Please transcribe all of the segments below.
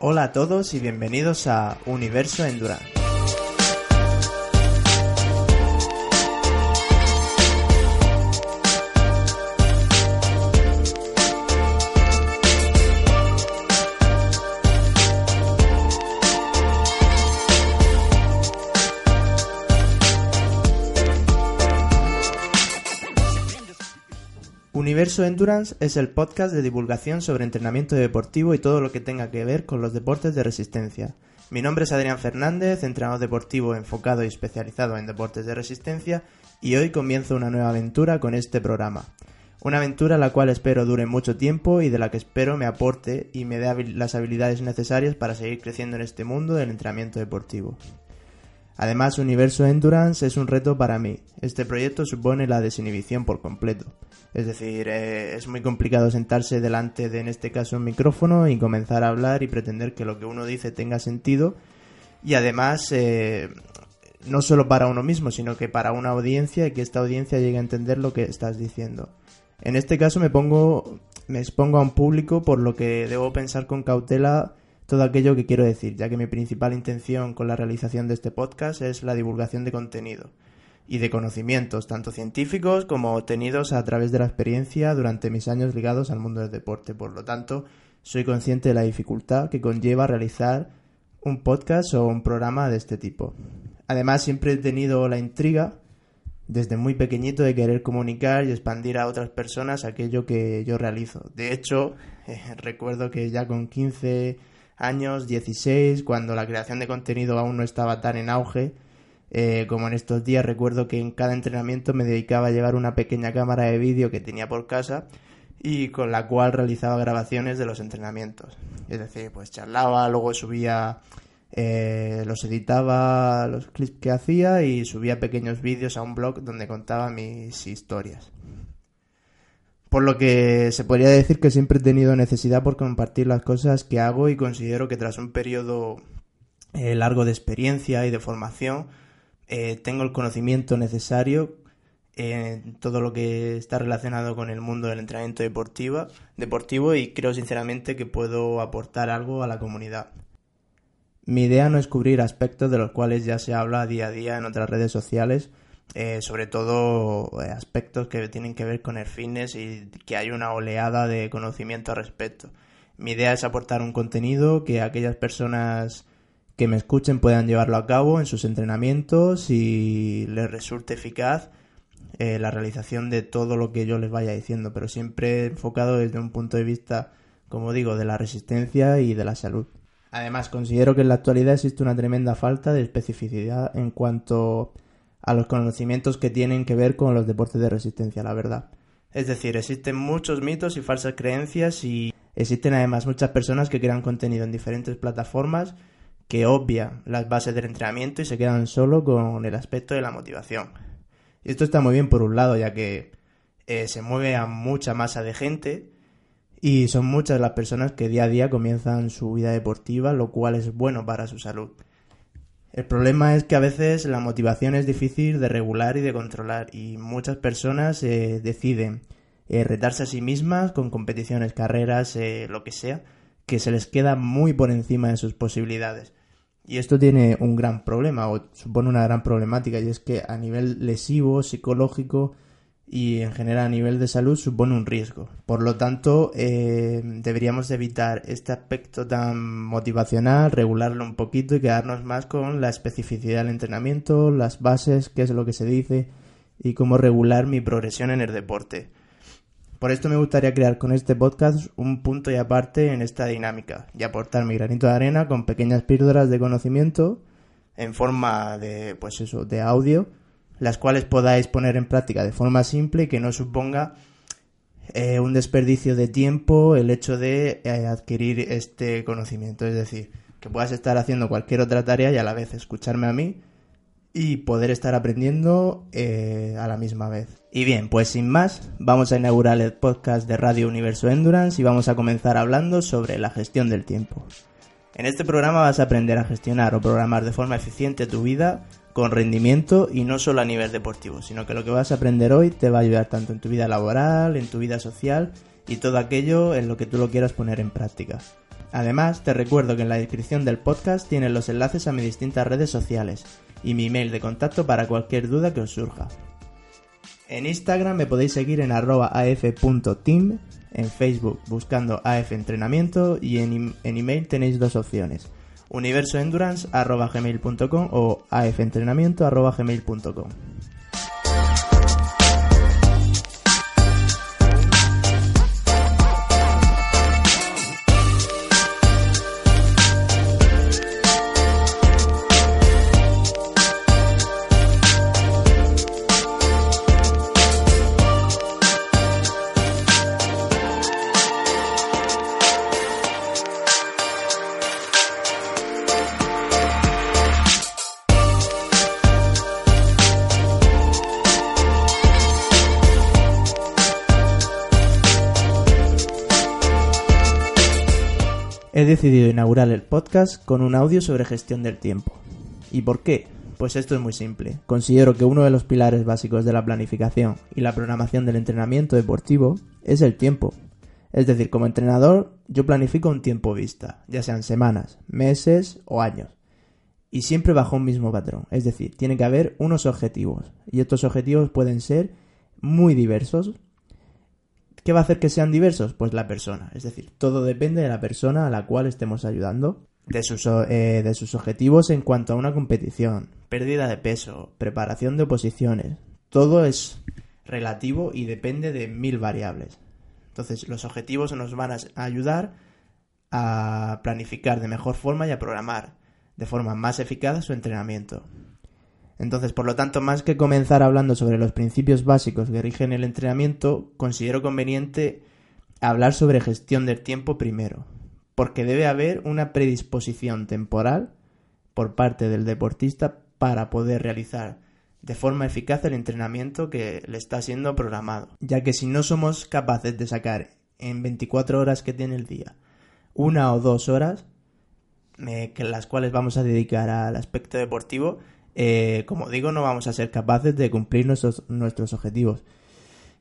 Hola a todos y bienvenidos a Universo Endurance. Universo Endurance es el podcast de divulgación sobre entrenamiento deportivo y todo lo que tenga que ver con los deportes de resistencia. Mi nombre es Adrián Fernández, entrenador deportivo enfocado y especializado en deportes de resistencia, y hoy comienzo una nueva aventura con este programa. Una aventura la cual espero dure mucho tiempo y de la que espero me aporte y me dé las habilidades necesarias para seguir creciendo en este mundo del entrenamiento deportivo. Además, Universo Endurance es un reto para mí. Este proyecto supone la desinhibición por completo. Es decir, eh, es muy complicado sentarse delante de, en este caso, un micrófono y comenzar a hablar y pretender que lo que uno dice tenga sentido. Y además, eh, no solo para uno mismo, sino que para una audiencia y que esta audiencia llegue a entender lo que estás diciendo. En este caso me pongo, me expongo a un público por lo que debo pensar con cautela todo aquello que quiero decir, ya que mi principal intención con la realización de este podcast es la divulgación de contenido y de conocimientos, tanto científicos como obtenidos a través de la experiencia durante mis años ligados al mundo del deporte. Por lo tanto, soy consciente de la dificultad que conlleva realizar un podcast o un programa de este tipo. Además, siempre he tenido la intriga desde muy pequeñito de querer comunicar y expandir a otras personas aquello que yo realizo. De hecho, recuerdo que ya con 15 años, 16, cuando la creación de contenido aún no estaba tan en auge, eh, como en estos días recuerdo que en cada entrenamiento me dedicaba a llevar una pequeña cámara de vídeo que tenía por casa y con la cual realizaba grabaciones de los entrenamientos. Es decir, pues charlaba, luego subía, eh, los editaba, los clips que hacía y subía pequeños vídeos a un blog donde contaba mis historias. Por lo que se podría decir que siempre he tenido necesidad por compartir las cosas que hago y considero que tras un periodo eh, largo de experiencia y de formación, eh, tengo el conocimiento necesario en todo lo que está relacionado con el mundo del entrenamiento deportivo, deportivo y creo sinceramente que puedo aportar algo a la comunidad. Mi idea no es cubrir aspectos de los cuales ya se habla día a día en otras redes sociales, eh, sobre todo eh, aspectos que tienen que ver con el fitness y que hay una oleada de conocimiento al respecto. Mi idea es aportar un contenido que aquellas personas que me escuchen puedan llevarlo a cabo en sus entrenamientos y les resulte eficaz eh, la realización de todo lo que yo les vaya diciendo, pero siempre enfocado desde un punto de vista, como digo, de la resistencia y de la salud. Además, considero que en la actualidad existe una tremenda falta de especificidad en cuanto a los conocimientos que tienen que ver con los deportes de resistencia, la verdad. Es decir, existen muchos mitos y falsas creencias y existen además muchas personas que crean contenido en diferentes plataformas que obvia las bases del entrenamiento y se quedan solo con el aspecto de la motivación. Y esto está muy bien por un lado, ya que eh, se mueve a mucha masa de gente y son muchas las personas que día a día comienzan su vida deportiva, lo cual es bueno para su salud. El problema es que a veces la motivación es difícil de regular y de controlar y muchas personas eh, deciden eh, retarse a sí mismas con competiciones, carreras, lo que sea, que se les queda muy por encima de sus posibilidades. Y esto tiene un gran problema o supone una gran problemática y es que a nivel lesivo, psicológico y en general a nivel de salud supone un riesgo. Por lo tanto, eh, deberíamos evitar este aspecto tan motivacional, regularlo un poquito y quedarnos más con la especificidad del entrenamiento, las bases, qué es lo que se dice y cómo regular mi progresión en el deporte. Por esto me gustaría crear con este podcast un punto y aparte en esta dinámica y aportar mi granito de arena con pequeñas píldoras de conocimiento en forma de, pues eso, de audio, las cuales podáis poner en práctica de forma simple y que no suponga eh, un desperdicio de tiempo el hecho de eh, adquirir este conocimiento. Es decir, que puedas estar haciendo cualquier otra tarea y a la vez escucharme a mí y poder estar aprendiendo eh, a la misma vez. Y bien, pues sin más, vamos a inaugurar el podcast de Radio Universo Endurance y vamos a comenzar hablando sobre la gestión del tiempo. En este programa vas a aprender a gestionar o programar de forma eficiente tu vida con rendimiento y no solo a nivel deportivo, sino que lo que vas a aprender hoy te va a ayudar tanto en tu vida laboral, en tu vida social y todo aquello en lo que tú lo quieras poner en práctica. Además, te recuerdo que en la descripción del podcast tienes los enlaces a mis distintas redes sociales y mi email de contacto para cualquier duda que os surja. En Instagram me podéis seguir en arroba af.team, en Facebook buscando AF Entrenamiento y en, en email tenéis dos opciones, universoendurance.gmail.com o afentrenamiento.gmail.com. he decidido inaugurar el podcast con un audio sobre gestión del tiempo. ¿Y por qué? Pues esto es muy simple. Considero que uno de los pilares básicos de la planificación y la programación del entrenamiento deportivo es el tiempo. Es decir, como entrenador yo planifico un tiempo vista, ya sean semanas, meses o años. Y siempre bajo un mismo patrón. Es decir, tiene que haber unos objetivos. Y estos objetivos pueden ser muy diversos, ¿Qué va a hacer que sean diversos? Pues la persona. Es decir, todo depende de la persona a la cual estemos ayudando, de sus, eh, de sus objetivos en cuanto a una competición, pérdida de peso, preparación de oposiciones. Todo es relativo y depende de mil variables. Entonces, los objetivos nos van a ayudar a planificar de mejor forma y a programar de forma más eficaz su entrenamiento. Entonces, por lo tanto, más que comenzar hablando sobre los principios básicos que rigen el entrenamiento, considero conveniente hablar sobre gestión del tiempo primero, porque debe haber una predisposición temporal por parte del deportista para poder realizar de forma eficaz el entrenamiento que le está siendo programado, ya que si no somos capaces de sacar en 24 horas que tiene el día una o dos horas, eh, que las cuales vamos a dedicar al aspecto deportivo, eh, como digo, no vamos a ser capaces de cumplir nuestros, nuestros objetivos.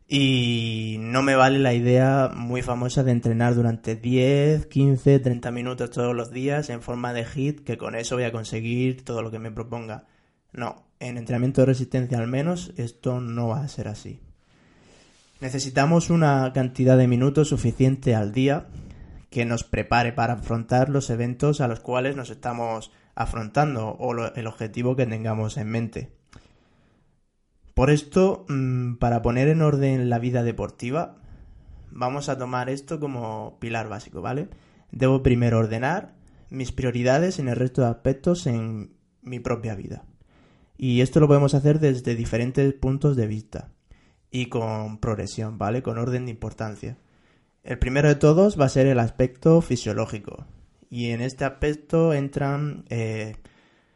Y no me vale la idea muy famosa de entrenar durante 10, 15, 30 minutos todos los días en forma de hit, que con eso voy a conseguir todo lo que me proponga. No, en entrenamiento de resistencia al menos esto no va a ser así. Necesitamos una cantidad de minutos suficiente al día que nos prepare para afrontar los eventos a los cuales nos estamos afrontando o el objetivo que tengamos en mente. Por esto, mm, para poner en orden la vida deportiva, vamos a tomar esto como pilar básico, ¿vale? Debo primero ordenar mis prioridades en el resto de aspectos en mi propia vida. Y esto lo podemos hacer desde diferentes puntos de vista y con progresión, ¿vale? Con orden de importancia. El primero de todos va a ser el aspecto fisiológico, y en este aspecto entran eh,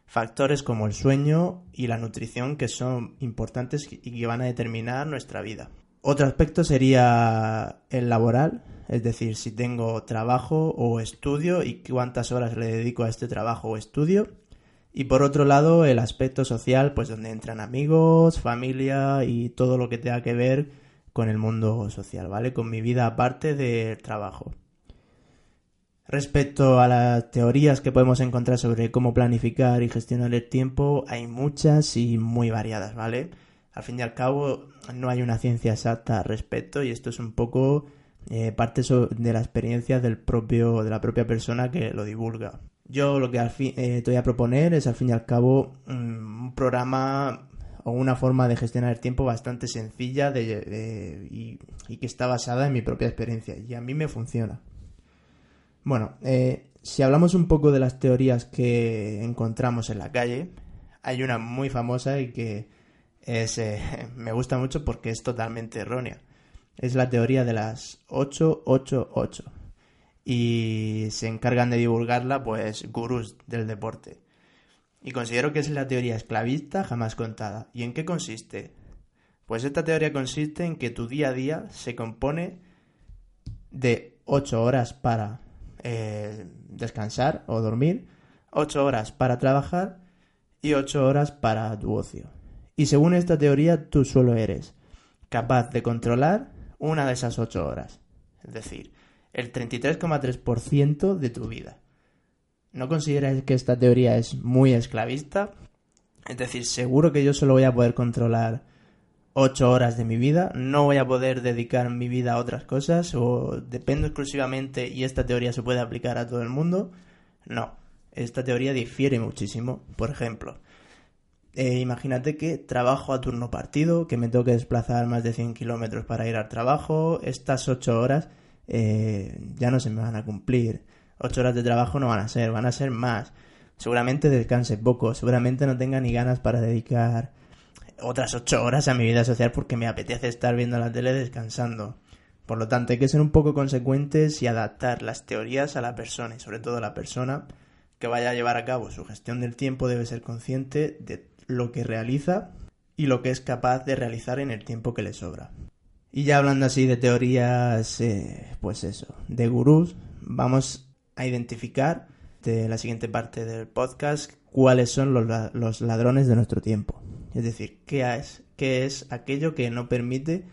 factores como el sueño y la nutrición que son importantes y que van a determinar nuestra vida. Otro aspecto sería el laboral, es decir, si tengo trabajo o estudio y cuántas horas le dedico a este trabajo o estudio. Y por otro lado, el aspecto social, pues donde entran amigos, familia y todo lo que tenga que ver con el mundo social, ¿vale? Con mi vida aparte del trabajo. Respecto a las teorías que podemos encontrar sobre cómo planificar y gestionar el tiempo, hay muchas y muy variadas, ¿vale? Al fin y al cabo, no hay una ciencia exacta al respecto y esto es un poco eh, parte de la experiencia del propio, de la propia persona que lo divulga. Yo lo que al eh, te voy a proponer es al fin y al cabo mm, un programa o una forma de gestionar el tiempo bastante sencilla y que está basada en mi propia experiencia y a mí me funciona. Bueno, eh, si hablamos un poco de las teorías que encontramos en la calle, hay una muy famosa y que es, eh, me gusta mucho porque es totalmente errónea. Es la teoría de las 888 y se encargan de divulgarla pues gurús del deporte. Y considero que es la teoría esclavista jamás contada. ¿Y en qué consiste? Pues esta teoría consiste en que tu día a día se compone de 8 horas para eh, descansar o dormir, 8 horas para trabajar y 8 horas para tu ocio. Y según esta teoría, tú solo eres capaz de controlar una de esas 8 horas. Es decir, el 33,3% de tu vida. ¿No consideras que esta teoría es muy esclavista? Es decir, seguro que yo solo voy a poder controlar 8 horas de mi vida, no voy a poder dedicar mi vida a otras cosas o dependo exclusivamente y esta teoría se puede aplicar a todo el mundo. No, esta teoría difiere muchísimo. Por ejemplo, eh, imagínate que trabajo a turno partido, que me tengo que desplazar más de 100 kilómetros para ir al trabajo, estas 8 horas eh, ya no se me van a cumplir. 8 horas de trabajo no van a ser, van a ser más. Seguramente descanse poco, seguramente no tenga ni ganas para dedicar otras 8 horas a mi vida social porque me apetece estar viendo la tele descansando. Por lo tanto, hay que ser un poco consecuentes y adaptar las teorías a la persona y sobre todo la persona que vaya a llevar a cabo su gestión del tiempo debe ser consciente de lo que realiza y lo que es capaz de realizar en el tiempo que le sobra. Y ya hablando así de teorías, eh, pues eso, de gurús, vamos a identificar de la siguiente parte del podcast cuáles son los, los ladrones de nuestro tiempo. Es decir, qué es, qué es aquello que no permite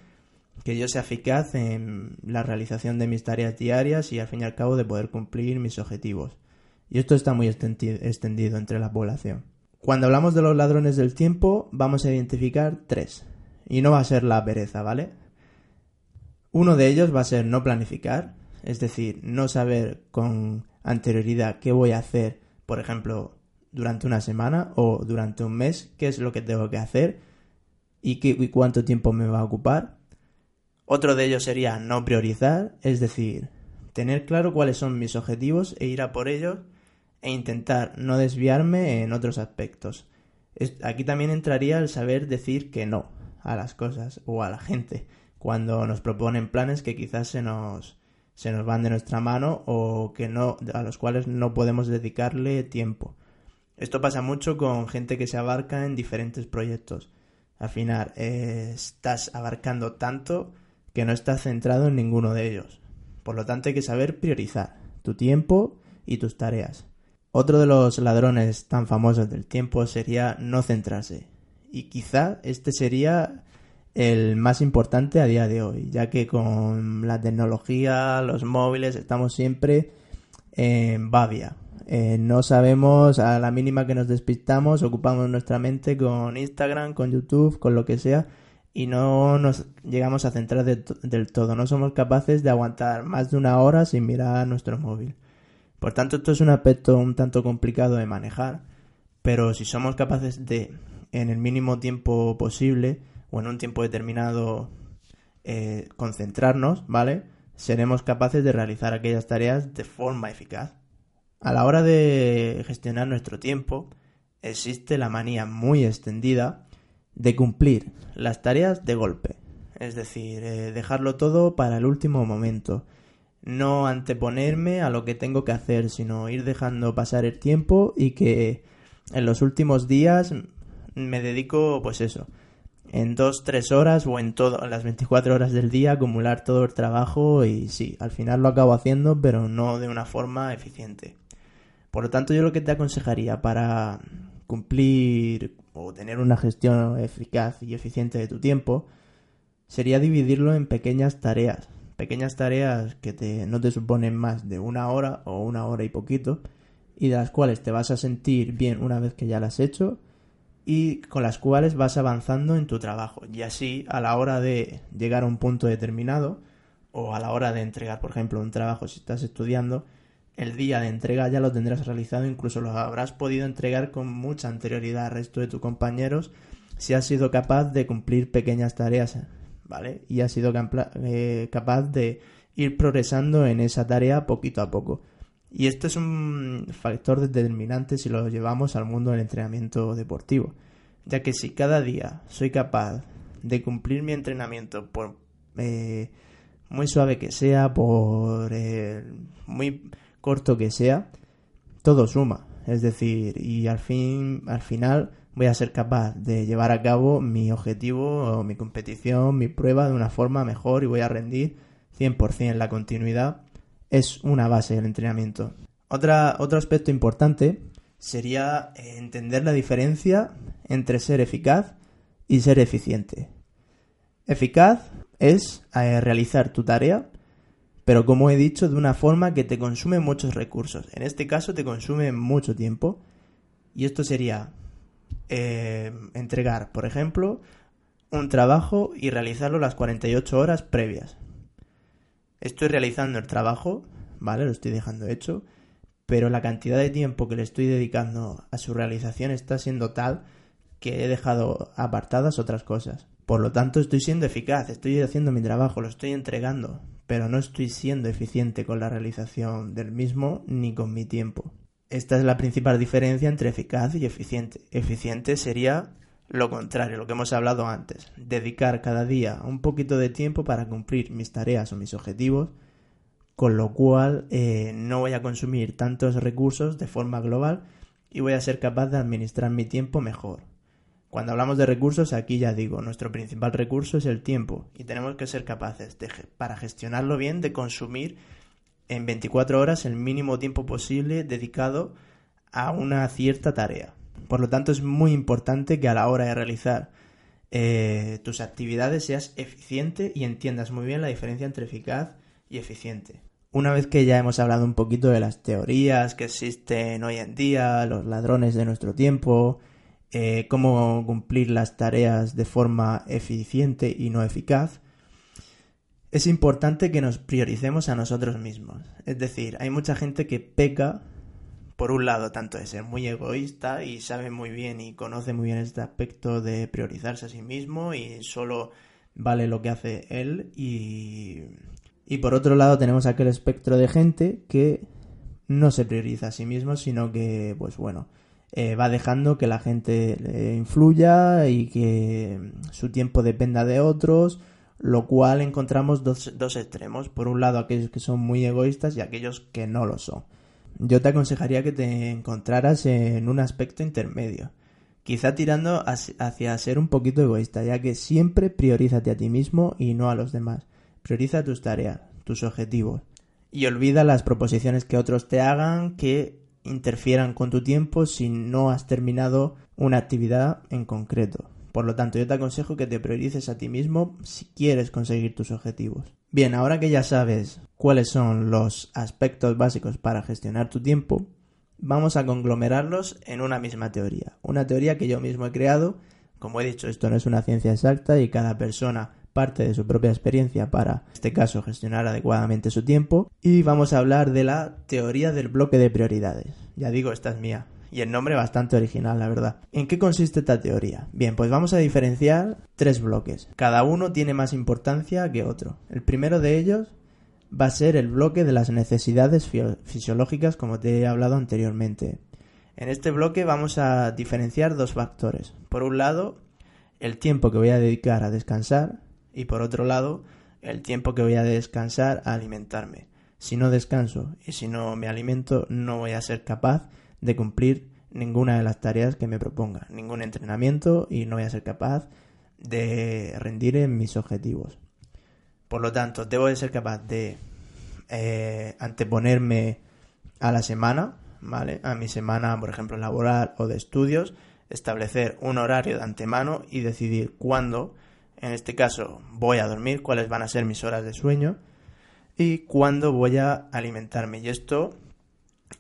que yo sea eficaz en la realización de mis tareas diarias y al fin y al cabo de poder cumplir mis objetivos. Y esto está muy extendido entre la población. Cuando hablamos de los ladrones del tiempo, vamos a identificar tres. Y no va a ser la pereza, ¿vale? Uno de ellos va a ser no planificar, es decir, no saber con anterioridad qué voy a hacer, por ejemplo, durante una semana o durante un mes, qué es lo que tengo que hacer y, qué, y cuánto tiempo me va a ocupar. Otro de ellos sería no priorizar, es decir, tener claro cuáles son mis objetivos e ir a por ellos e intentar no desviarme en otros aspectos. Aquí también entraría el saber decir que no a las cosas o a la gente cuando nos proponen planes que quizás se nos se nos van de nuestra mano o que no a los cuales no podemos dedicarle tiempo. Esto pasa mucho con gente que se abarca en diferentes proyectos. Al final eh, estás abarcando tanto que no estás centrado en ninguno de ellos. Por lo tanto hay que saber priorizar tu tiempo y tus tareas. Otro de los ladrones tan famosos del tiempo sería no centrarse. Y quizá este sería el más importante a día de hoy, ya que con la tecnología, los móviles, estamos siempre en babia. Eh, no sabemos, a la mínima que nos despistamos, ocupamos nuestra mente con Instagram, con YouTube, con lo que sea, y no nos llegamos a centrar del todo. No somos capaces de aguantar más de una hora sin mirar nuestro móvil. Por tanto, esto es un aspecto un tanto complicado de manejar, pero si somos capaces de, en el mínimo tiempo posible o en un tiempo determinado, eh, concentrarnos, ¿vale? Seremos capaces de realizar aquellas tareas de forma eficaz. A la hora de gestionar nuestro tiempo, existe la manía muy extendida de cumplir las tareas de golpe, es decir, eh, dejarlo todo para el último momento no anteponerme a lo que tengo que hacer, sino ir dejando pasar el tiempo y que en los últimos días me dedico, pues eso, en dos, tres horas o en todo, las 24 horas del día acumular todo el trabajo y sí, al final lo acabo haciendo, pero no de una forma eficiente. Por lo tanto, yo lo que te aconsejaría para cumplir o tener una gestión eficaz y eficiente de tu tiempo sería dividirlo en pequeñas tareas pequeñas tareas que te, no te suponen más de una hora o una hora y poquito y de las cuales te vas a sentir bien una vez que ya las has hecho y con las cuales vas avanzando en tu trabajo y así a la hora de llegar a un punto determinado o a la hora de entregar por ejemplo un trabajo si estás estudiando el día de entrega ya lo tendrás realizado incluso lo habrás podido entregar con mucha anterioridad al resto de tus compañeros si has sido capaz de cumplir pequeñas tareas ¿vale? Y ha sido eh, capaz de ir progresando en esa tarea poquito a poco. Y esto es un factor determinante si lo llevamos al mundo del entrenamiento deportivo, ya que si cada día soy capaz de cumplir mi entrenamiento por eh, muy suave que sea, por eh, muy corto que sea, todo suma. Es decir, y al fin, al final voy a ser capaz de llevar a cabo mi objetivo o mi competición, mi prueba de una forma mejor y voy a rendir 100%. La continuidad es una base del entrenamiento. Otra, otro aspecto importante sería eh, entender la diferencia entre ser eficaz y ser eficiente. Eficaz es eh, realizar tu tarea pero como he dicho, de una forma que te consume muchos recursos. En este caso te consume mucho tiempo. Y esto sería eh, entregar, por ejemplo, un trabajo y realizarlo las 48 horas previas. Estoy realizando el trabajo, ¿vale? Lo estoy dejando hecho, pero la cantidad de tiempo que le estoy dedicando a su realización está siendo tal que he dejado apartadas otras cosas. Por lo tanto, estoy siendo eficaz, estoy haciendo mi trabajo, lo estoy entregando, pero no estoy siendo eficiente con la realización del mismo ni con mi tiempo. Esta es la principal diferencia entre eficaz y eficiente. Eficiente sería lo contrario, lo que hemos hablado antes, dedicar cada día un poquito de tiempo para cumplir mis tareas o mis objetivos, con lo cual eh, no voy a consumir tantos recursos de forma global y voy a ser capaz de administrar mi tiempo mejor. Cuando hablamos de recursos, aquí ya digo, nuestro principal recurso es el tiempo y tenemos que ser capaces de, para gestionarlo bien, de consumir en 24 horas el mínimo tiempo posible dedicado a una cierta tarea. Por lo tanto, es muy importante que a la hora de realizar eh, tus actividades seas eficiente y entiendas muy bien la diferencia entre eficaz y eficiente. Una vez que ya hemos hablado un poquito de las teorías que existen hoy en día, los ladrones de nuestro tiempo, eh, cómo cumplir las tareas de forma eficiente y no eficaz, es importante que nos prioricemos a nosotros mismos. Es decir, hay mucha gente que peca, por un lado, tanto de ser muy egoísta y sabe muy bien y conoce muy bien este aspecto de priorizarse a sí mismo y solo vale lo que hace él y... Y por otro lado tenemos aquel espectro de gente que no se prioriza a sí mismo, sino que, pues bueno, eh, va dejando que la gente le influya y que su tiempo dependa de otros, lo cual encontramos dos, dos extremos. Por un lado, aquellos que son muy egoístas y aquellos que no lo son. Yo te aconsejaría que te encontraras en un aspecto intermedio, quizá tirando hacia ser un poquito egoísta, ya que siempre priorízate a ti mismo y no a los demás. Prioriza tus tareas, tus objetivos y olvida las proposiciones que otros te hagan que interfieran con tu tiempo si no has terminado una actividad en concreto. Por lo tanto, yo te aconsejo que te priorices a ti mismo si quieres conseguir tus objetivos. Bien, ahora que ya sabes cuáles son los aspectos básicos para gestionar tu tiempo, vamos a conglomerarlos en una misma teoría. Una teoría que yo mismo he creado. Como he dicho, esto no es una ciencia exacta y cada persona parte de su propia experiencia para, en este caso, gestionar adecuadamente su tiempo. Y vamos a hablar de la teoría del bloque de prioridades. Ya digo, esta es mía. Y el nombre bastante original, la verdad. ¿En qué consiste esta teoría? Bien, pues vamos a diferenciar tres bloques. Cada uno tiene más importancia que otro. El primero de ellos va a ser el bloque de las necesidades fisiológicas, como te he hablado anteriormente. En este bloque vamos a diferenciar dos factores. Por un lado, el tiempo que voy a dedicar a descansar y por otro lado el tiempo que voy a descansar a alimentarme. Si no descanso y si no me alimento no voy a ser capaz de cumplir ninguna de las tareas que me proponga, ningún entrenamiento y no voy a ser capaz de rendir en mis objetivos. Por lo tanto, debo de ser capaz de eh, anteponerme a la semana, ¿vale? A mi semana, por ejemplo, laboral o de estudios, establecer un horario de antemano y decidir cuándo en este caso voy a dormir, cuáles van a ser mis horas de sueño y cuándo voy a alimentarme. Y esto,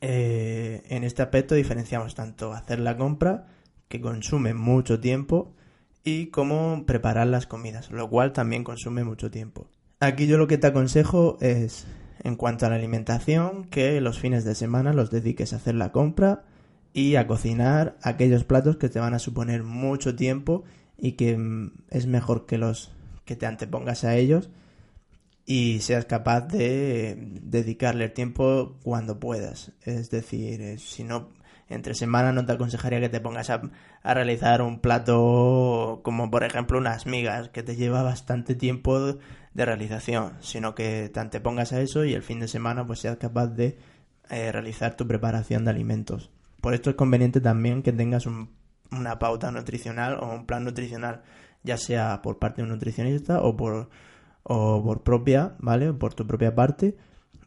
eh, en este aspecto diferenciamos tanto hacer la compra, que consume mucho tiempo, y cómo preparar las comidas, lo cual también consume mucho tiempo. Aquí yo lo que te aconsejo es, en cuanto a la alimentación, que los fines de semana los dediques a hacer la compra y a cocinar aquellos platos que te van a suponer mucho tiempo y que mm, es mejor que los que te antepongas a ellos y seas capaz de dedicarle el tiempo cuando puedas. Es decir, eh, si no entre semana no te aconsejaría que te pongas a, realizar un plato como por ejemplo unas migas que te lleva bastante tiempo de realización, sino que te antepongas a eso y el fin de semana pues seas capaz de eh, realizar tu preparación de alimentos. Por esto es conveniente también que tengas un una pauta nutricional o un plan nutricional, ya sea por parte de un nutricionista o por, o por propia, ¿vale? Por tu propia parte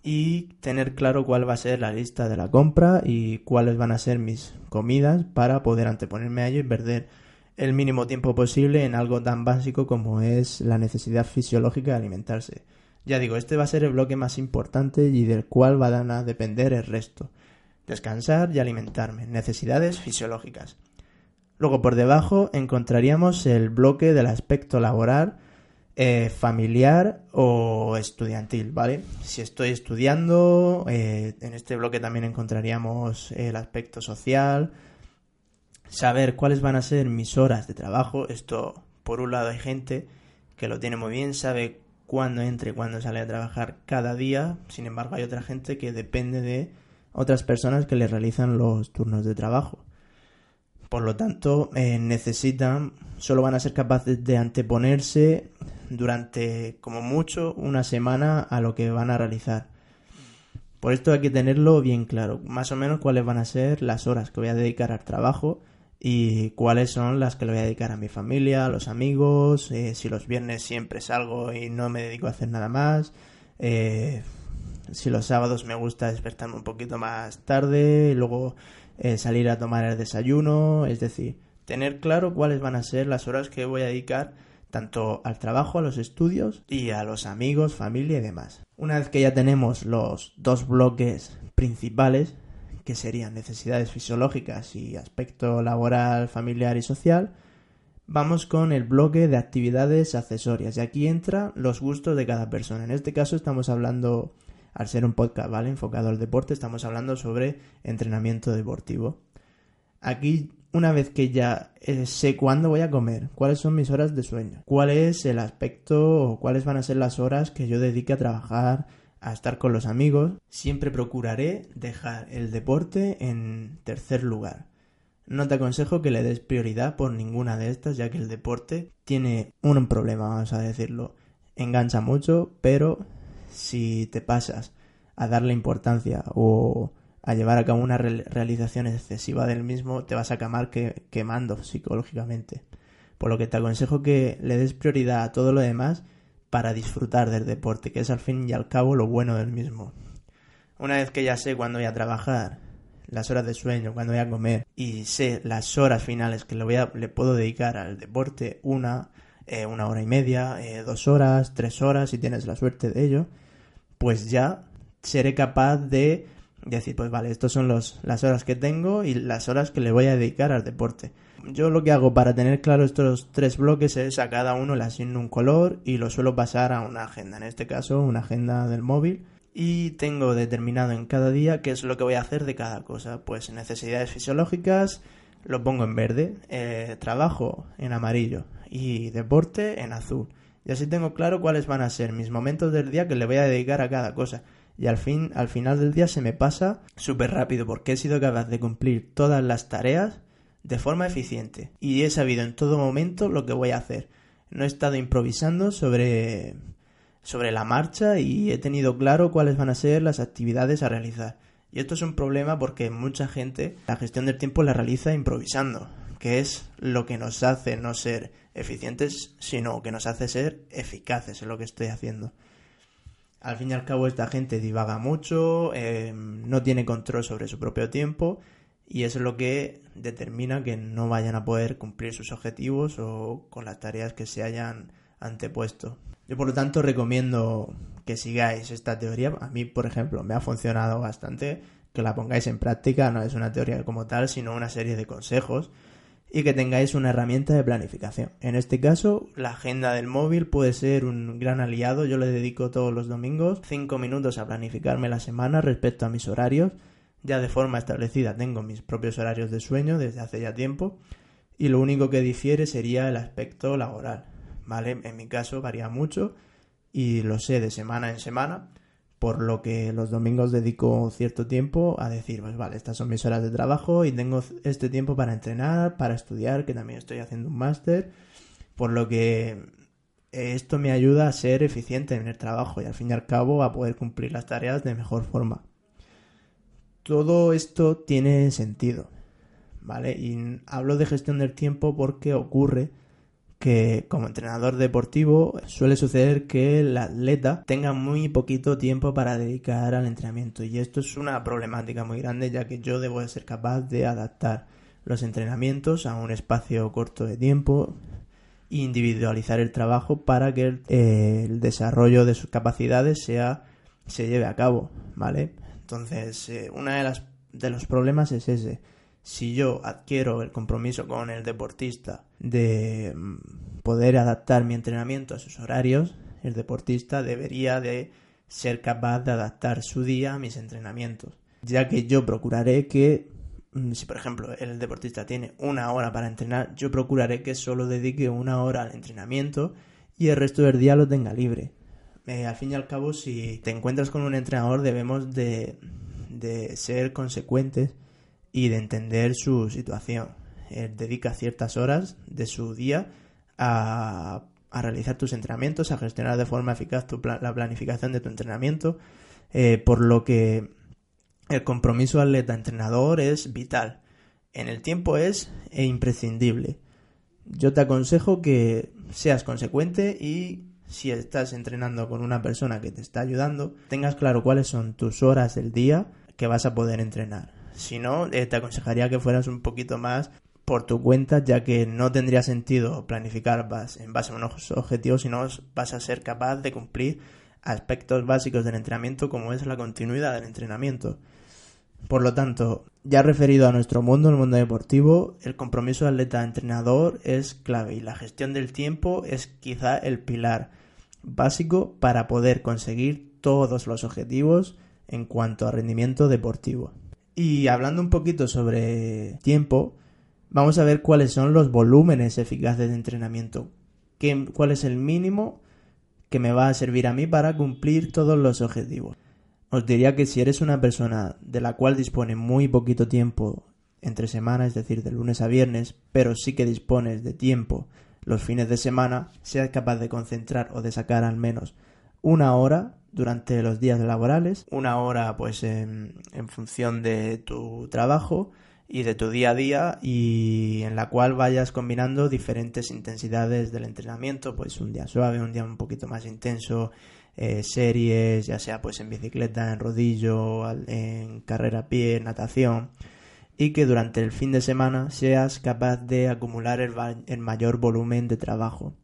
y tener claro cuál va a ser la lista de la compra y cuáles van a ser mis comidas para poder anteponerme a ello y perder el mínimo tiempo posible en algo tan básico como es la necesidad fisiológica de alimentarse, Ya digo, este va a ser el bloque más importante y del cual van a depender el resto. Descansar y alimentarme, necesidades fisiológicas. Luego por debajo encontraríamos el bloque del aspecto laboral, eh, familiar o estudiantil, ¿vale? Si estoy estudiando, eh, en este bloque también encontraríamos el aspecto social, saber cuáles van a ser mis horas de trabajo. Esto, por un lado, hay gente que lo tiene muy bien, sabe cuándo entra y cuándo sale a trabajar cada día. Sin embargo, hay otra gente que depende de otras personas que le realizan los turnos de trabajo. Por lo tanto, eh, necesitan, solo van a ser capaces de anteponerse durante, como mucho, una semana a lo que van a realizar. Por esto hay que tenerlo bien claro, más o menos cuáles van a ser las horas que voy a dedicar al trabajo y cuáles son las que le voy a dedicar a mi familia, a los amigos, eh, si los viernes siempre salgo y no me dedico a hacer nada más, eh, si los sábados me gusta despertarme un poquito más tarde, y luego eh, salir a tomar el desayuno, es decir, tener claro cuáles van a ser las horas que voy a dedicar tanto al trabajo, a los estudios y a los amigos, familia y demás. Una vez que ya tenemos los dos bloques principales, que serían necesidades fisiológicas y aspecto laboral, familiar y social, vamos con el bloque de actividades accesorias y aquí entra los gustos de cada persona. En este caso estamos hablando, al ser un podcast, ¿vale? Enfocado al deporte, estamos hablando sobre entrenamiento deportivo. Aquí, una vez que ya eh, sé cuándo voy a comer, cuáles son mis horas de sueño, cuál es el aspecto o cuáles van a ser las horas que yo dedique a trabajar, a estar con los amigos, siempre procuraré dejar el deporte en tercer lugar. No te aconsejo que le des prioridad por ninguna de estas, ya que el deporte tiene un problema, vamos a decirlo. Engancha mucho, pero si te pasas a darle importancia o a llevar a cabo una realización excesiva del mismo, te vas a acabar quemando psicológicamente. Por lo que te aconsejo que le des prioridad a todo lo demás para disfrutar del deporte, que es al fin y al cabo lo bueno del mismo. Una vez que ya sé cuándo voy a trabajar, las horas de sueño, cuándo voy a comer y sé las horas finales que le, voy a, le puedo dedicar al deporte, una, eh, una hora y media, eh, dos horas, tres horas, si tienes la suerte de ello, pues ya seré capaz de decir, pues vale, estas son los, las horas que tengo y las horas que le voy a dedicar al deporte. Yo lo que hago para tener claro estos tres bloques es a cada uno le asigno un color y lo suelo pasar a una agenda, en este caso una agenda del móvil. Y tengo determinado en cada día qué es lo que voy a hacer de cada cosa. Pues necesidades fisiológicas lo pongo en verde, eh, trabajo en amarillo y deporte en azul. Y así tengo claro cuáles van a ser mis momentos del día que le voy a dedicar a cada cosa. Y al fin, al final del día se me pasa súper rápido porque he sido capaz de cumplir todas las tareas de forma eficiente y he sabido en todo momento lo que voy a hacer. No he estado improvisando sobre, sobre la marcha y he tenido claro cuáles van a ser las actividades a realizar. Y esto es un problema porque mucha gente la gestión del tiempo la realiza improvisando, que es lo que nos hace no ser eficientes, sino que nos hace ser eficaces en lo que estoy haciendo. Al fin y al cabo esta gente divaga mucho, eh, no tiene control sobre su propio tiempo y es lo que determina que no vayan a poder cumplir sus objetivos o con las tareas que se hayan antepuesto. Yo por lo tanto recomiendo que sigáis esta teoría. A mí, por ejemplo, me ha funcionado bastante que la pongáis en práctica. No es una teoría como tal, sino una serie de consejos y que tengáis una herramienta de planificación. En este caso, la agenda del móvil puede ser un gran aliado. Yo le dedico todos los domingos 5 minutos a planificarme la semana respecto a mis horarios ya de forma establecida tengo mis propios horarios de sueño desde hace ya tiempo y lo único que difiere sería el aspecto laboral, ¿vale? En mi caso varía mucho y lo sé de semana en semana, por lo que los domingos dedico cierto tiempo a decir, pues vale, estas son mis horas de trabajo y tengo este tiempo para entrenar, para estudiar, que también estoy haciendo un máster, por lo que esto me ayuda a ser eficiente en el trabajo y al fin y al cabo a poder cumplir las tareas de mejor forma todo esto tiene sentido, ¿vale? Y hablo de gestión del tiempo porque ocurre como entrenador deportivo suele suceder que el atleta tenga muy poquito tiempo para dedicar al entrenamiento y esto es una problemática muy grande ya que yo debo ser capaz de adaptar los entrenamientos a un espacio corto de tiempo e individualizar el trabajo para que el, el desarrollo de sus capacidades sea se lleve a cabo, ¿vale? Entonces, eh, uno de, las, de los problemas es ese. Si yo adquiero el compromiso con el deportista de mm, poder adaptar mi entrenamiento a sus horarios, el deportista debería de ser capaz de adaptar su día a mis entrenamientos. Ya que yo procuraré que, mm, si por ejemplo el deportista tiene una hora para entrenar, yo procuraré que solo dedique una hora al entrenamiento y el resto del día lo tenga libre. Eh, al fin y al cabo, si te encuentras con un entrenador, debemos de, ser consecuentes y de entender su situación. Él dedica ciertas horas de su día a, realizar tus entrenamientos, a gestionar de forma eficaz tu la planificación de tu entrenamiento, eh, por lo que el compromiso atleta-entrenador es vital. En el tiempo es e imprescindible. Yo te aconsejo que seas consecuente y si estás entrenando con una persona que te está ayudando, tengas claro cuáles son tus horas del día que vas a poder entrenar. Si no, eh, te aconsejaría que fueras un poquito más por tu cuenta, ya que no tendría sentido planificar en base a unos objetivos, si no vas a ser capaz de cumplir aspectos básicos del entrenamiento como es la continuidad del entrenamiento. Por lo tanto, ya referido a nuestro mundo, el mundo deportivo, el compromiso de atleta-entrenador es clave y la gestión del tiempo es quizá el pilar básico para poder conseguir todos los objetivos en cuanto a rendimiento deportivo. Y hablando un poquito sobre tiempo, vamos a ver cuáles son los volúmenes eficaces de entrenamiento. ¿Cuál es el mínimo que me va a servir a mí para cumplir todos los objetivos? Os diría que si eres una persona de la cual dispone muy poquito tiempo entre semanas, es decir, de lunes a viernes, pero sí que dispones de tiempo los fines de semana, seas capaz de concentrar o de sacar al menos una hora durante los días laborales, una hora pues en función de tu trabajo y de tu día a día y en la cual vayas combinando diferentes intensidades del entrenamiento, pues un día suave, un día un poquito más intenso, eh, series, ya sea pues en bicicleta, en rodillo, en carrera a pie, natación, y que durante el fin de semana seas capaz de acumular el, mayor volumen de trabajo.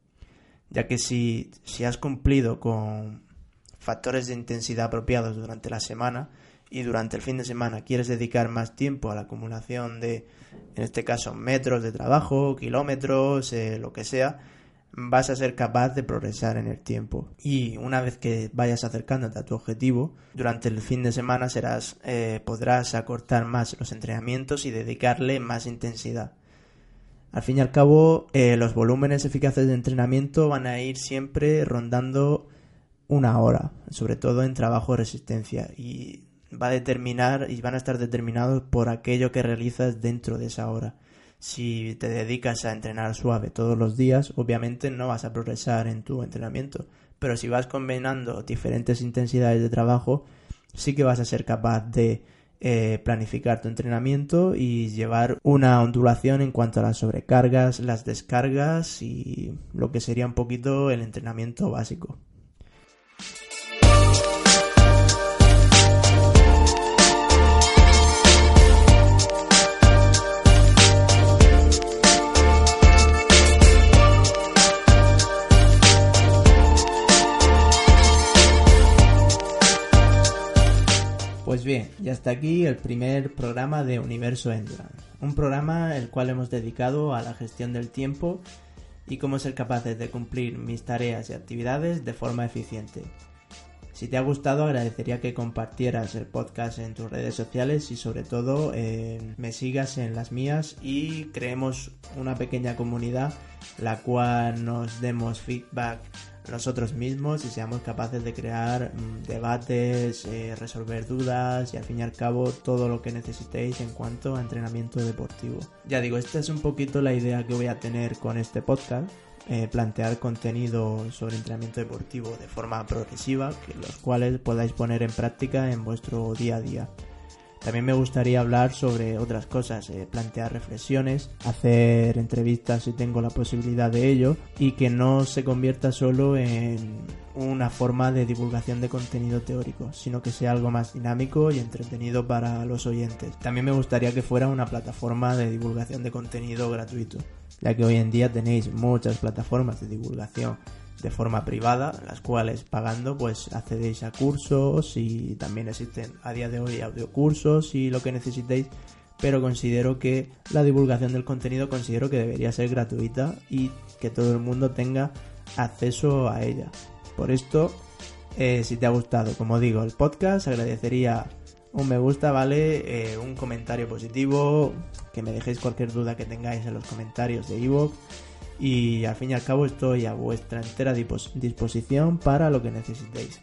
Ya que si, si has cumplido con factores de intensidad apropiados durante la semana y durante el fin de semana quieres dedicar más tiempo a la acumulación de, en este caso, metros de trabajo, kilómetros, eh, lo que sea, vas a ser capaz de progresar en el tiempo. Y una vez que vayas acercándote a tu objetivo, durante el fin de semana serás, eh, podrás acortar más los entrenamientos y dedicarle más intensidad. Al fin y al cabo, eh, los volúmenes eficaces de entrenamiento van a ir siempre rondando una hora, sobre todo en trabajo de resistencia, y va a determinar y van a estar determinados por aquello que realizas dentro de esa hora si te dedicas a entrenar suave todos los días, obviamente no vas a progresar en tu entrenamiento. Pero si vas combinando diferentes intensidades de trabajo, sí que vas a ser capaz de eh, planificar tu entrenamiento y llevar una ondulación en cuanto a las sobrecargas, las descargas y lo que sería un poquito el entrenamiento básico. Bien, ya está aquí el primer programa de Universo Endurance, un programa el cual hemos dedicado a la gestión del tiempo y cómo ser capaces de cumplir mis tareas y actividades de forma eficiente. Si te ha gustado agradecería que compartieras el podcast en tus redes sociales y sobre todo eh, me sigas en las mías y creemos una pequeña comunidad la cual nos demos feedback nosotros mismos y seamos capaces de crear mm, debates, eh, resolver dudas y al fin y al cabo todo lo que necesitéis en cuanto a entrenamiento deportivo. Ya digo, esta es un poquito la idea que voy a tener con este podcast. Eh, plantear contenido sobre entrenamiento deportivo de forma progresiva, que los cuales podáis poner en práctica en vuestro día a día. También me gustaría hablar sobre otras cosas, eh, plantear reflexiones, hacer entrevistas si tengo la posibilidad de ello y que no se convierta solo en una forma de divulgación de contenido teórico, sino que sea algo más dinámico y entretenido para los oyentes. También me gustaría que fuera una plataforma de divulgación de contenido gratuito, ya que hoy en día tenéis muchas plataformas de divulgación de forma privada, las cuales pagando pues accedéis a cursos y también existen a día de hoy audiocursos y lo que necesitéis, pero considero que la divulgación del contenido considero que debería ser gratuita y que todo el mundo tenga acceso a ella. Por esto, eh, si te ha gustado, como digo, el podcast, agradecería un me gusta, ¿vale? Eh, un comentario positivo, que me dejéis cualquier duda que tengáis en los comentarios de iVoox y al fin y al cabo estoy a vuestra entera disposición para lo que necesitéis.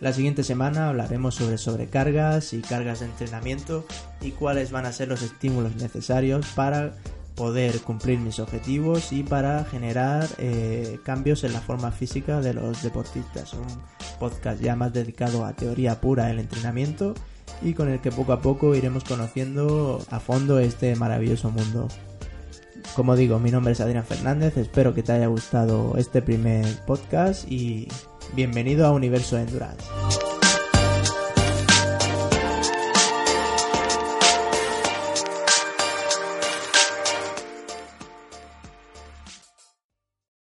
La siguiente semana hablaremos sobre sobrecargas y cargas de entrenamiento y cuáles van a ser los estímulos necesarios para poder cumplir mis objetivos y para generar eh, cambios en la forma física de los deportistas. Un podcast ya más dedicado a teoría pura del entrenamiento y con el que poco a poco iremos conociendo a fondo este maravilloso mundo. Como digo, mi nombre es Adrián Fernández, espero que te haya gustado este primer podcast y bienvenido a Universo Endurance.